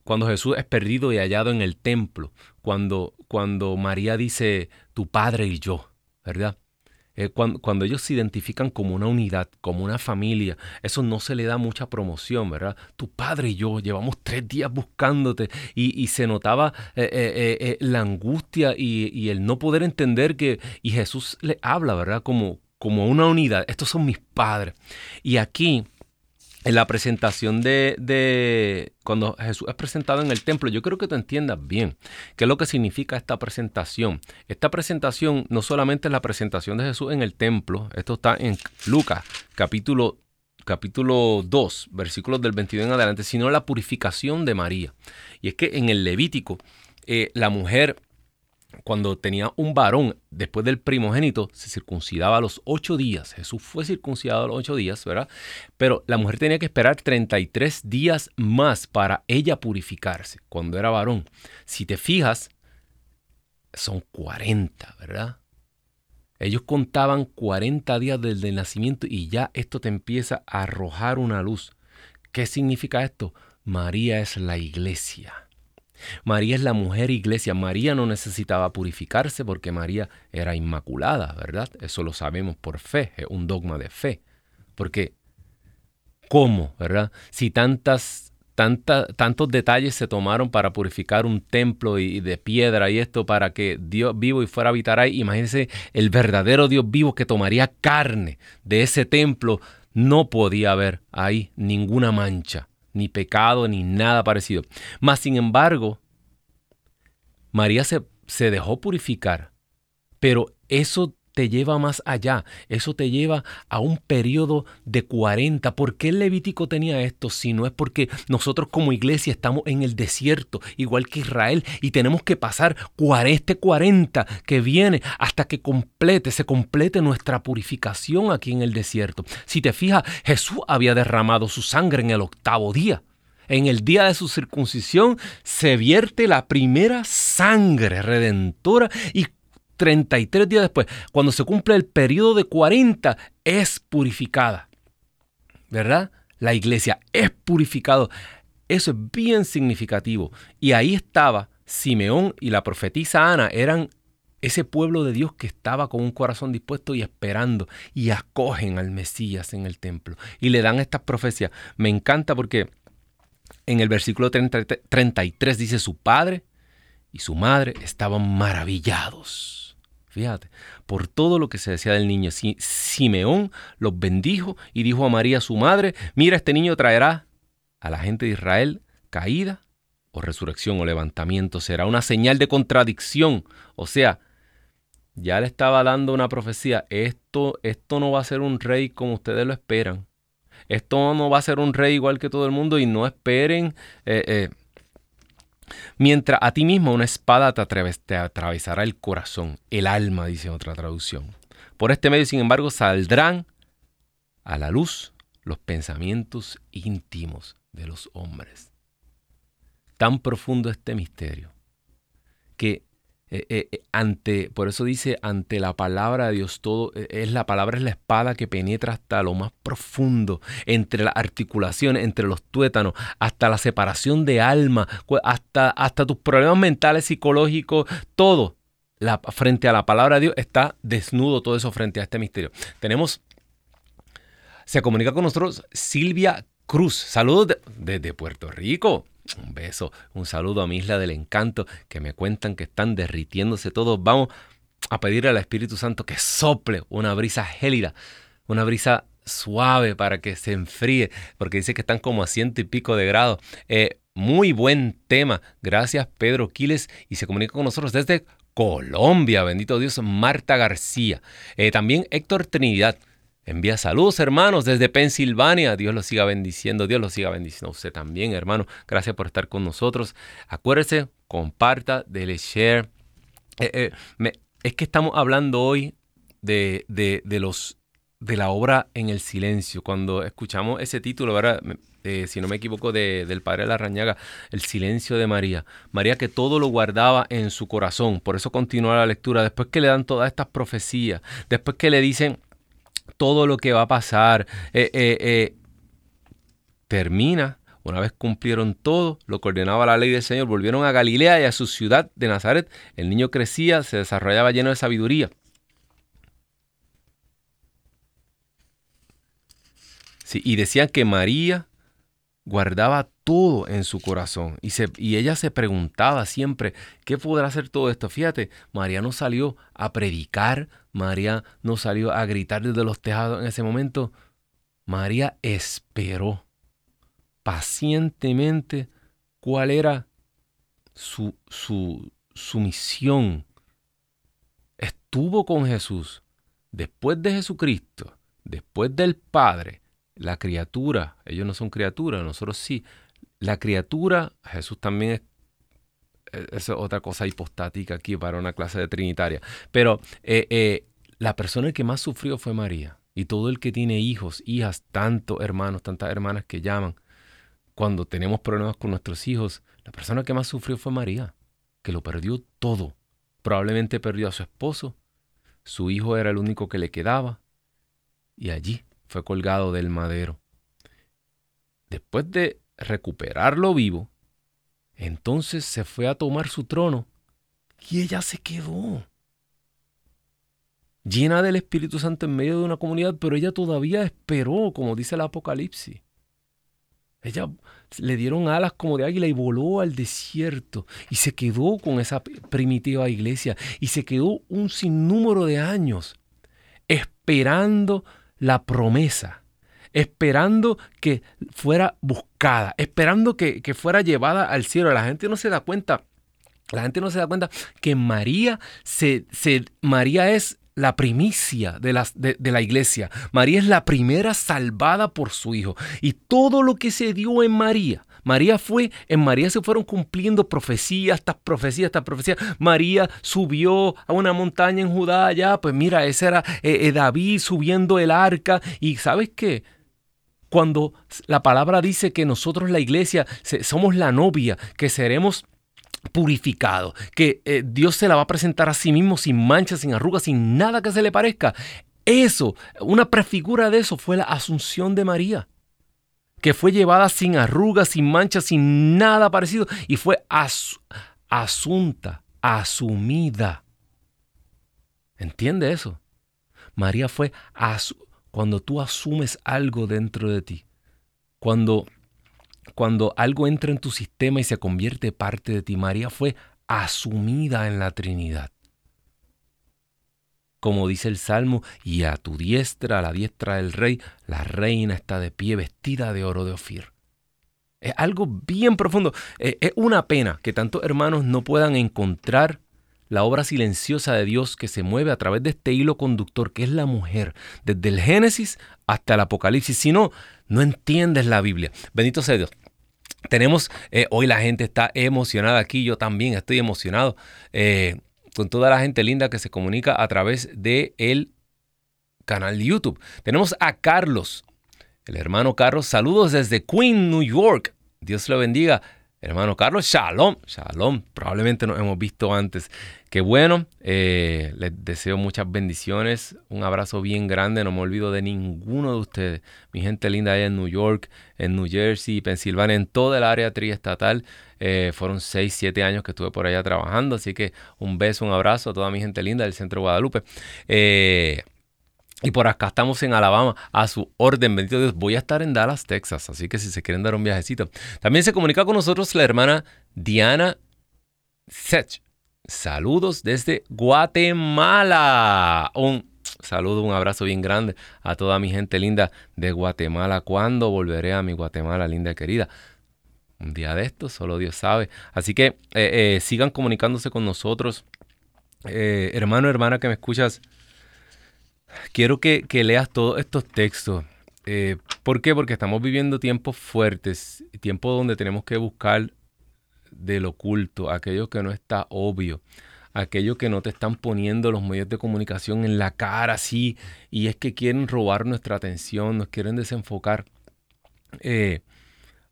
cuando Jesús es perdido y hallado en el templo, cuando, cuando María dice tu padre y yo, ¿verdad? Eh, cuando, ellos se identifican como una unidad, como una familia, eso no se le da mucha promoción, ¿verdad? Tu padre y yo llevamos tres días buscándote y, se notaba eh, la angustia y, el no poder entender que, y Jesús le habla, ¿verdad? Como, como una unidad, estos son mis padres. Y aquí en la presentación de, cuando Jesús es presentado en el templo, yo creo que tú entiendas bien qué es lo que significa esta presentación. Esta presentación no solamente es la presentación de Jesús en el templo, esto está en Lucas capítulo, capítulo 2, versículos del 22 en adelante, sino la purificación de María. Y es que en el Levítico, eh, la mujer cuando tenía un varón después del primogénito, se circuncidaba a los ocho días. Jesús fue circuncidado a los ocho días, ¿verdad? Pero la mujer tenía que esperar 33 días más para ella purificarse cuando era varón. Si te fijas, son 40, ¿verdad? Ellos contaban 40 días desde el nacimiento y ya esto te empieza a arrojar una luz. ¿Qué significa esto? María es la iglesia. María es la mujer iglesia. María no necesitaba purificarse porque María era inmaculada, ¿verdad? Eso lo sabemos por fe, es un dogma de fe. Porque, ¿cómo, verdad? Si tantas, tantos detalles se tomaron para purificar un templo y, de piedra y esto para que Dios vivo y fuera a habitar ahí, imagínense el verdadero Dios vivo que tomaría carne de ese templo, no podía haber ahí ninguna mancha ni pecado, ni nada parecido. Mas, sin embargo, María se, se dejó purificar, pero eso te lleva más allá, eso te lleva a un periodo de 40. ¿Por qué el Levítico tenía esto? Si no es porque nosotros como iglesia estamos en el desierto, igual que Israel, y tenemos que pasar este 40 que viene hasta que complete, se complete nuestra purificación aquí en el desierto. Si te fijas, Jesús había derramado su sangre en el octavo día. En el día de su circuncisión se vierte la primera sangre redentora y 33 días después, cuando se cumple el periodo de 40, es purificada. ¿Verdad? La iglesia es purificado. Eso es bien significativo. Y ahí estaba Simeón y la profetisa Ana, eran ese pueblo de Dios que estaba con un corazón dispuesto y esperando y acogen al Mesías en el templo y le dan estas profecías. Me encanta porque en el versículo 33 dice su padre y su madre estaban maravillados Por todo lo que se decía del niño. Simeón los bendijo y dijo a María su madre, mira, este niño traerá a la gente de Israel caída o resurrección o levantamiento. Será una señal de contradicción. O sea, ya le estaba dando una profecía. Esto, esto no va a ser un rey como ustedes lo esperan. Esto no va a ser un rey igual que todo el mundo y no esperen eh, eh, Mientras a ti mismo una espada te, atravesará el corazón, el alma, dice otra traducción. Por este medio, sin embargo, saldrán a la luz los pensamientos íntimos de los hombres. Tan profundo este misterio que eh, eh, eh, ante, por eso dice, ante la palabra de Dios todo, es la palabra es la espada que penetra hasta lo más profundo, entre las articulaciones, entre los tuétanos, hasta la separación de alma, hasta, hasta tus problemas mentales, psicológicos, todo. La, frente a la palabra de Dios está desnudo todo eso frente a este misterio. Tenemos, se comunica con nosotros Silvia Cruz. Saludos desde Puerto Rico. Un beso, un saludo a mi isla del encanto que me cuentan que están derritiéndose todos. Vamos a pedirle al Espíritu Santo que sople una brisa gélida, una brisa suave para que se enfríe, porque dice que están como a ciento y pico de grados. Eh, muy buen tema. Gracias Pedro Quiles y se comunica con nosotros desde Colombia. Bendito Dios, Marta García. Eh, también Héctor Trinidad. Envía saludos, hermanos, desde Pensilvania. Dios los siga bendiciendo. Dios los siga bendiciendo usted también, hermano. Gracias por estar con nosotros. Acuérdese, comparta, dele share. Eh, eh, es que estamos hablando hoy de, los de la obra en el silencio. Cuando escuchamos ese título, ¿verdad? Eh, si no me equivoco, del Padre de la Rañaga, el silencio de María. María que todo lo guardaba en su corazón. Por eso continúa la lectura. Después que le dan todas estas profecías, después que le dicen todo lo que va a pasar. Eh, eh, eh, termina, una vez cumplieron todo lo que ordenaba la ley del Señor, volvieron a Galilea y a su ciudad de Nazaret. El niño crecía, se desarrollaba lleno de sabiduría. Sí, y decían que María guardaba todo en su corazón y, se, y, ella se preguntaba siempre, ¿qué podrá hacer todo esto? Fíjate, María no salió a predicar, María no salió a gritar desde los tejados en ese momento. María esperó pacientemente cuál era su, su, su misión. Estuvo con Jesús. Después de Jesucristo, después del Padre, la criatura, ellos no son criaturas, nosotros sí. La criatura, Jesús también es es otra cosa hipostática aquí para una clase de trinitaria. Pero eh, eh, la persona que más sufrió fue María. Y todo el que tiene hijos, hijas, tantos hermanos, tantas hermanas que llaman, cuando tenemos problemas con nuestros hijos, la persona que más sufrió fue María, que lo perdió todo. Probablemente perdió a su esposo, su hijo era el único que le quedaba, y allí fue colgado del madero. Después de recuperarlo vivo, Entonces se fue a tomar su trono y ella se quedó. Llena del Espíritu Santo en medio de una comunidad, pero ella todavía esperó, como dice el Apocalipsis. Ella le dieron alas como de águila y voló al desierto y se quedó con esa primitiva iglesia y se quedó un sinnúmero de años esperando la promesa, esperando que fuera buscada, esperando que, fuera llevada al cielo. La gente no se da cuenta, la gente no se da cuenta que María, se, se María es la primicia de la, de, la, iglesia. María es la primera salvada por su Hijo. Y todo lo que se dio en María, María fue, en María se fueron cumpliendo profecías, estas profecías, estas profecías. María subió a una montaña en Judá allá, pues mira, ese era eh, eh, David subiendo el arca. Y sabes qué? Cuando la palabra dice que nosotros la iglesia somos la novia, que seremos purificado, que eh, Dios se la va a presentar a sí mismo sin manchas, sin arrugas, sin nada que se le parezca. Eso, una prefigura de eso fue la asunción de María, que fue llevada sin arrugas, sin manchas, sin nada parecido, y fue asunta, asumida. ¿Entiende eso? María fue cuando tú asumes algo dentro de ti, cuando cuando algo entra en tu sistema y se convierte parte de ti. María fue asumida en la Trinidad. Como dice el Salmo, y a tu diestra, a la diestra del rey, la reina está de pie vestida de oro de Ofir. Es algo bien profundo. Eh, es una pena que tantos hermanos no puedan encontrar la obra silenciosa de Dios que se mueve a través de este hilo conductor que es la mujer, desde el Génesis hasta el Apocalipsis. Si no, no entiendes la Biblia. Bendito sea Dios. Tenemos, eh, hoy la gente está emocionada aquí, yo también estoy emocionado eh, con toda la gente linda que se comunica a través del el canal de YouTube. Tenemos a Carlos, el hermano Carlos, saludos desde Queen, New York. Dios lo bendiga. Hermano Carlos, shalom, shalom. Probablemente nos hemos visto antes. Qué bueno, eh, les deseo muchas bendiciones, un abrazo bien grande, no me olvido de ninguno de ustedes. Mi gente linda allá en New York, en New Jersey, Pensilvania, en toda el área triestatal. Eh, fueron 6, 7 años que estuve por allá trabajando, así que un beso, un abrazo a toda mi gente linda del centro Guadalupe. Eh, y por acá estamos en Alabama, a su orden, bendito Dios. Voy a estar en Dallas, Texas, así que si se quieren dar un viajecito. También se comunica con nosotros la hermana Diana Sech. Saludos desde Guatemala. Un saludo, un abrazo bien grande a toda mi gente linda de Guatemala. ¿Cuándo volveré a mi Guatemala linda y querida? Un día de esto, solo Dios sabe. Así que eh, eh, sigan comunicándose con nosotros. Eh, hermano, hermana que me escuchas, quiero que, leas todos estos textos. ¿Por qué? Porque estamos viviendo tiempos fuertes, tiempos donde tenemos que buscar del oculto, aquello que no está obvio, aquello que no te están poniendo los medios de comunicación en la cara así, y es que quieren robar nuestra atención, nos quieren desenfocar. Eh,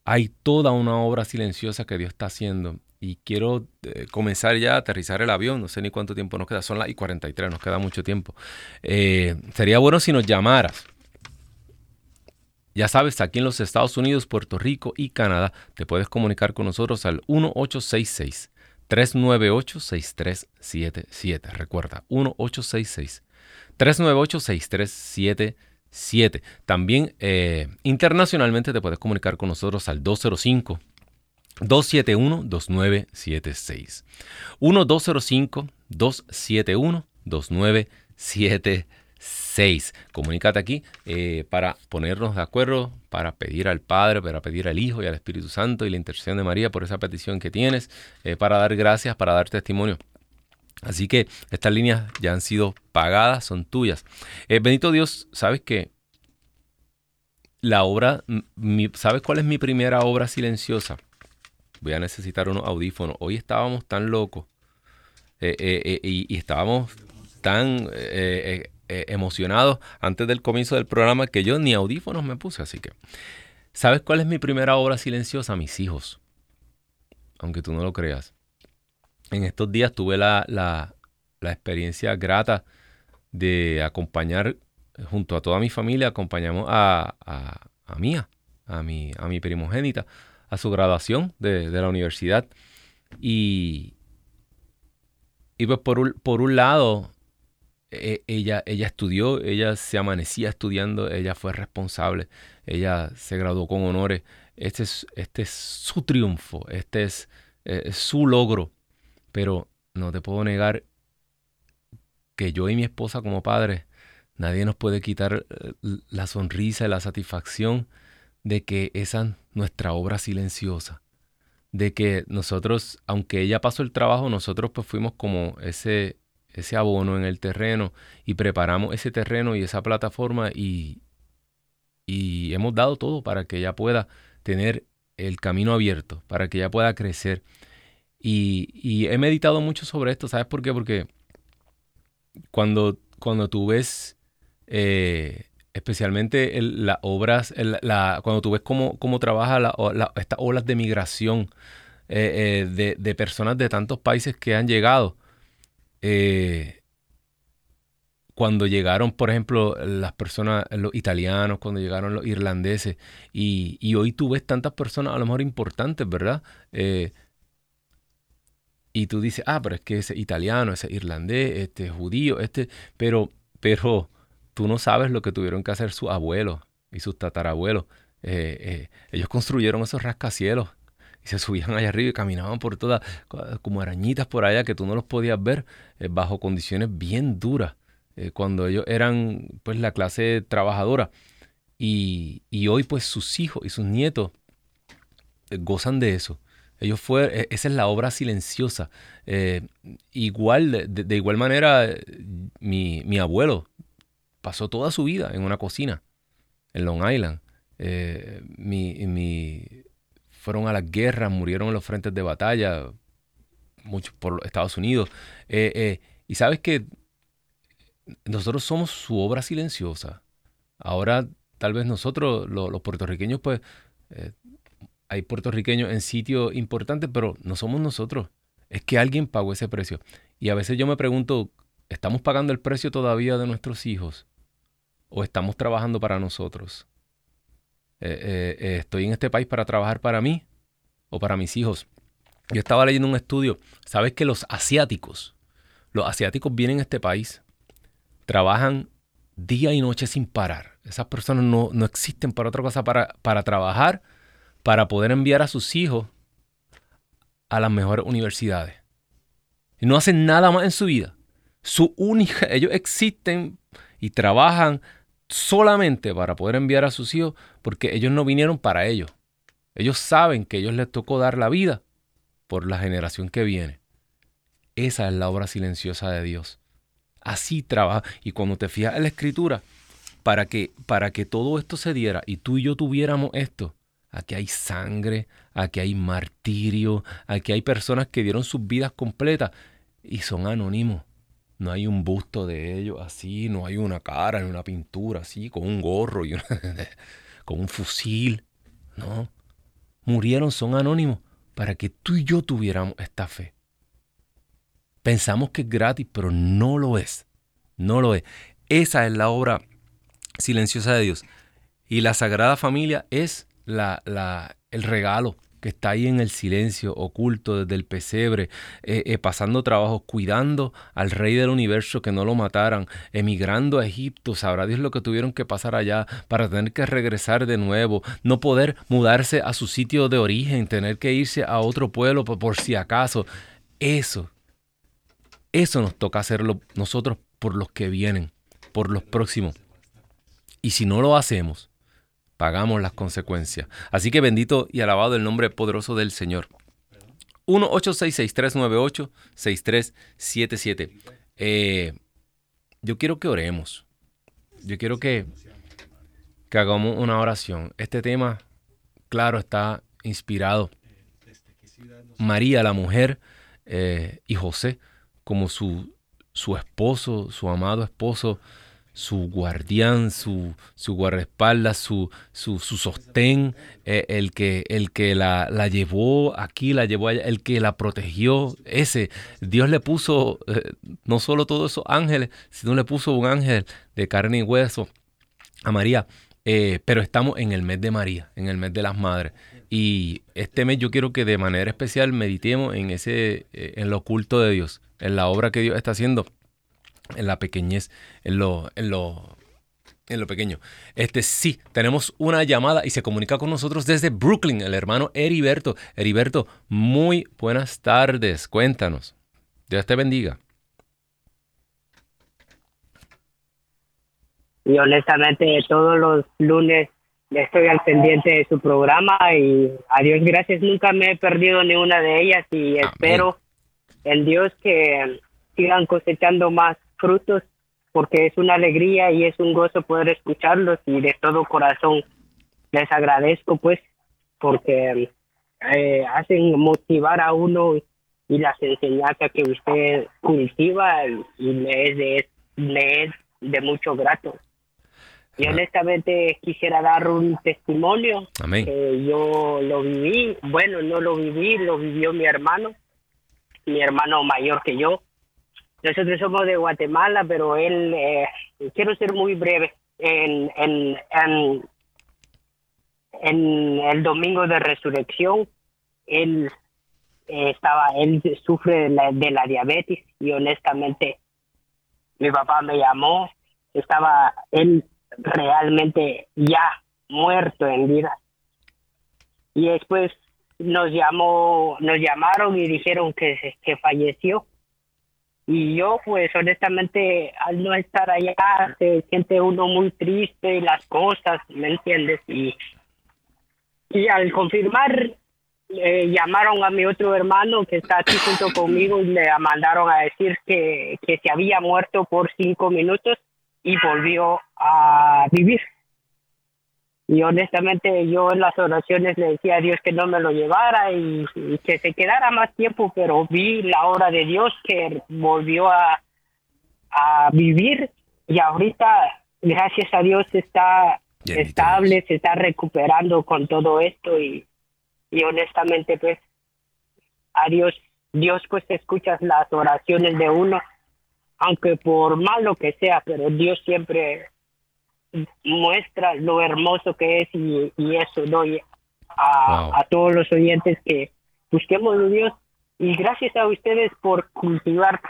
hay toda una obra silenciosa que Dios está haciendo y quiero eh, comenzar ya a aterrizar el avión. No sé ni cuánto tiempo nos queda, son las y 43, nos queda mucho tiempo. Eh, sería bueno si nos llamaras. Ya sabes, aquí en los Estados Unidos, Puerto Rico y Canadá, te puedes comunicar con nosotros al 1866 398 6377. Recuerda, 1866 398 6377. También eh, internacionalmente te puedes comunicar con nosotros al 205 271-2976. 1-205-271-2976. Comunícate aquí eh, para ponernos de acuerdo, para pedir al Padre, para pedir al Hijo y al Espíritu Santo y la intercesión de María por esa petición que tienes, eh, para dar gracias, para dar testimonio. Así que estas líneas ya han sido pagadas, son tuyas. Eh, bendito Dios, ¿sabes qué? La obra, ¿sabes cuál es mi primera obra silenciosa? voy a necesitar unos audífonos. Hoy estábamos tan locos eh, eh, eh, y, estábamos tan emocionados antes del comienzo del programa que yo ni audífonos me puse. Así que, ¿sabes cuál es mi primera obra silenciosa? Mis hijos. Aunque tú no lo creas. En estos días tuve la, la, experiencia grata de acompañar junto a toda mi familia, acompañamos a, a, a Mía, a mi, a mi primogénita, a su graduación de, la universidad. Y, y pues por un, por un lado, e, ella, ella estudió, ella se amanecía estudiando, ella fue responsable, ella se graduó con honores. Este es, este es su triunfo, este es, es su logro. Pero no te puedo negar que yo y mi esposa como padres, nadie nos puede quitar eh, la sonrisa y la satisfacción de que esa es nuestra obra silenciosa. De que nosotros, aunque ella pasó el trabajo, nosotros pues fuimos como ese, ese abono en el terreno y preparamos ese terreno y esa plataforma y, y hemos dado todo para que ella pueda tener el camino abierto, para que ella pueda crecer. Y, he meditado mucho sobre esto, ¿sabes por qué? Porque cuando, cuando tú ves, eh, especialmente las obras, la, cuando tú ves cómo, cómo trabaja estas olas de migración eh, eh, de, personas de tantos países que han llegado, cuando llegaron, por ejemplo, las personas, los italianos, cuando llegaron los irlandeses, y hoy tú ves tantas personas a lo mejor importantes, ¿verdad? Y tú dices, ah, pero es que ese italiano, ese irlandés, este judío, este, pero, pero tú no sabes lo que tuvieron que hacer sus abuelos y sus tatarabuelos. Eh, eh, ellos construyeron esos rascacielos y se subían allá arriba y caminaban por todas, como arañitas por allá que tú no los podías ver eh, bajo condiciones bien duras, cuando ellos eran pues la clase trabajadora. Y, y hoy pues sus hijos y sus nietos gozan de eso. Ellos fue, e, esa es la obra silenciosa. Eh, igual, de, igual manera, mi, abuelo pasó toda su vida en una cocina en Long Island. Eh, mi, fueron a las guerras, murieron en los frentes de batalla, muchos por Estados Unidos. Eh, y sabes que nosotros somos su obra silenciosa. Ahora, tal vez nosotros, los puertorriqueños, pues hay puertorriqueños en sitios importantes, pero no somos nosotros. Es que alguien pagó ese precio. Y a veces yo me pregunto, ¿estamos pagando el precio todavía de nuestros hijos? ¿O estamos trabajando para nosotros? Eh, eh, eh, ¿Estoy en este país para trabajar para mí o para mis hijos? Yo estaba leyendo un estudio. ¿Sabes que los asiáticos, los asiáticos vienen a este país, trabajan día y noche sin parar? Esas personas no, no existen para otra cosa para, para trabajar para poder enviar a sus hijos a las mejores universidades. Y no hacen nada más en su vida. Su única, ellos existen y trabajan solamente para poder enviar a sus hijos porque ellos no vinieron para ellos. Ellos saben que ellos les tocó dar la vida por la generación que viene. Esa es la obra silenciosa de Dios. Así trabaja. Y cuando te fijas en la escritura, para que, para que todo esto se diera y tú y yo tuviéramos esto, Aquí hay sangre, aquí hay martirio, aquí hay personas que dieron sus vidas completas y son anónimos. No hay un busto de ellos así, no hay una cara ni una pintura así, con un gorro y con un fusil. No. Murieron, son anónimos para que tú y yo tuviéramos esta fe. Pensamos que es gratis, pero no lo es. No lo es. Esa es la obra silenciosa de Dios. Y la Sagrada Familia es la, la, el regalo que está ahí en el silencio, oculto desde el pesebre, eh, eh, pasando trabajos, cuidando al rey del universo que no lo mataran, emigrando a Egipto, sabrá Dios lo que tuvieron que pasar allá para tener que regresar de nuevo, no poder mudarse a su sitio de origen, tener que irse a otro pueblo por, por si acaso. Eso, eso nos toca hacerlo nosotros por los que vienen, por los próximos. Y si no lo hacemos, pagamos las consecuencias. Así que bendito y alabado el nombre poderoso del Señor. 1-866-398-6377. Eh, yo quiero que oremos. Yo quiero que, que hagamos una oración. Este tema, claro, está inspirado. María, la mujer, eh, y José, como su, su esposo, su amado esposo, su guardián, su, su guardaespaldas, su, su, su sostén, eh, el que, el que la, la, llevó aquí, la llevó allá, el que la protegió, ese. Dios le puso eh, no solo todos esos ángeles, sino le puso un ángel de carne y hueso a María. eh, pero estamos en el mes de María, en el mes de las madres. Y este mes yo quiero que de manera especial meditemos en ese, en lo oculto de Dios, en la obra que Dios está haciendo, en la pequeñez, en lo, en lo, en lo pequeño. Este sí, tenemos una llamada y se comunica con nosotros desde Brooklyn, el hermano Heriberto. Heriberto, muy buenas tardes. Cuéntanos. Dios te bendiga. Y honestamente todos los lunes estoy al pendiente de su programa y a Dios gracias nunca me he perdido ni una de ellas y espero en Dios que sigan cosechando más frutos porque es una alegría y es un gozo poder escucharlos y de todo corazón les agradezco pues porque eh, hacen motivar a uno y las enseñanzas que usted cultiva y me es de, me es de mucho grato. Y honestamente quisiera dar un testimonio. Que yo lo viví, bueno, no lo viví, lo vivió mi hermano, mi hermano mayor que yo. Nosotros somos de Guatemala, pero él, eh, quiero ser muy breve, en, en, en, el domingo de resurrección, él eh, estaba, él sufre de la, de la diabetes y honestamente mi papá me llamó, estaba él realmente ya muerto en vida. Y después nos llamó, nos llamaron y dijeron que, que falleció. Y yo, pues honestamente, al no estar allá, se siente uno muy triste y las cosas, ¿me entiendes? Y, y al confirmar, llamaron a mi otro hermano que está aquí junto conmigo y le mandaron a decir que, que se había muerto por cinco minutos y volvió a vivir. Y honestamente yo en las oraciones le decía a Dios que no me lo llevara y, que se quedara más tiempo, pero vi la obra de Dios que volvió a, a vivir y ahorita, gracias a Dios, está estable, se está recuperando con todo esto y, y honestamente pues a Dios, Dios pues escucha las oraciones de uno aunque por malo que sea, pero Dios siempre muestra lo hermoso que es y, eso doy a, a, todos los oyentes que busquemos a Dios y gracias a ustedes por cultivar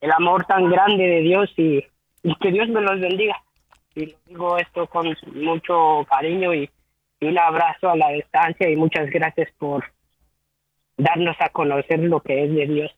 el amor tan grande de Dios y, que Dios me los bendiga. Y digo esto con mucho cariño y, y un abrazo a la distancia y muchas gracias por darnos a conocer lo que es de Dios.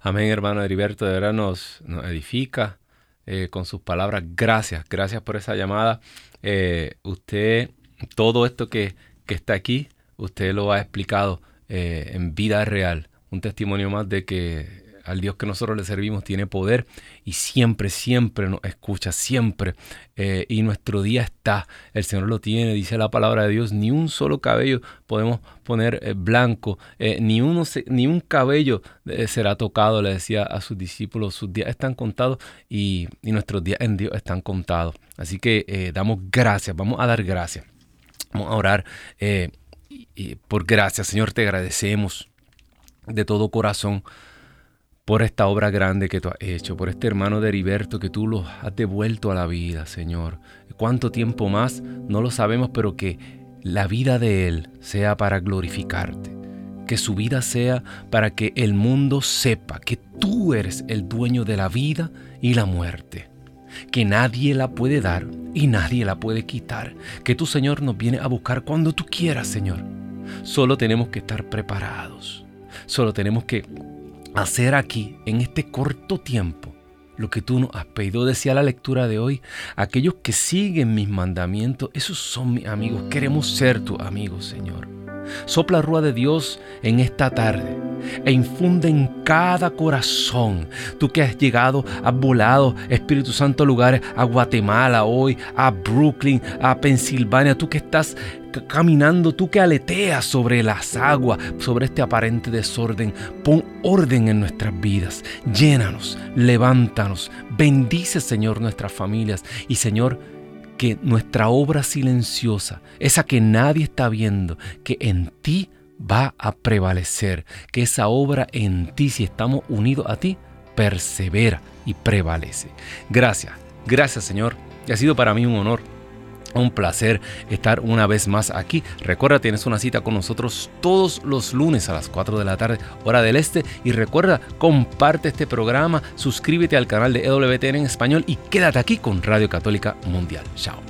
Amén, hermano Heriberto, de verdad nos, edifica eh, con sus palabras. Gracias, gracias por esa llamada. Eh, usted, todo esto que, que, está aquí, usted lo ha explicado eh, en vida real. Un testimonio más de que al Dios que nosotros le servimos tiene poder y siempre, siempre nos escucha, siempre. Eh, y nuestro día está, el Señor lo tiene, dice la palabra de Dios, ni un solo cabello podemos poner eh, blanco, eh, ni, uno ni un cabello será tocado, le decía a sus discípulos, sus días están contados y, nuestros días en Dios están contados. Así que damos gracias, vamos a dar gracias, vamos a orar. por gracias, Señor, te agradecemos de todo corazón por esta obra grande que tú has hecho, por este hermano de Heriberto que tú lo has devuelto a la vida, Señor. ¿Cuánto tiempo más? No lo sabemos, pero que la vida de él sea para glorificarte. Que su vida sea para que el mundo sepa que tú eres el dueño de la vida y la muerte. Que nadie la puede dar y nadie la puede quitar. Que tu Señor nos viene a buscar cuando tú quieras, Señor. Solo tenemos que estar preparados. Solo tenemos que hacer aquí, en este corto tiempo, lo que tú nos has pedido. Decía la lectura de hoy, aquellos que siguen mis mandamientos, esos son mis amigos. Queremos ser tus amigos, Señor. Sopla rúa de Dios en esta tarde e infunde en cada corazón. Tú que has llegado, has volado, Espíritu Santo, lugares a Guatemala hoy, a Brooklyn, a Pensilvania. Tú que estás caminando, tú que aleteas sobre las aguas, sobre este aparente desorden, pon orden en nuestras vidas. Llénanos, levántanos, bendice Señor nuestras familias y Señor, que nuestra obra silenciosa, esa que nadie está viendo, que en ti va a prevalecer, que esa obra en ti, si estamos unidos a ti, persevera y prevalece. Gracias, gracias Señor. Ha sido para mí un honor Un placer estar una vez más aquí. Recuerda, tienes una cita con nosotros todos los lunes a las 4 de la tarde, hora del este. Y recuerda, comparte este programa, suscríbete al canal de EWTN en español y quédate aquí con Radio Católica Mundial. Chao.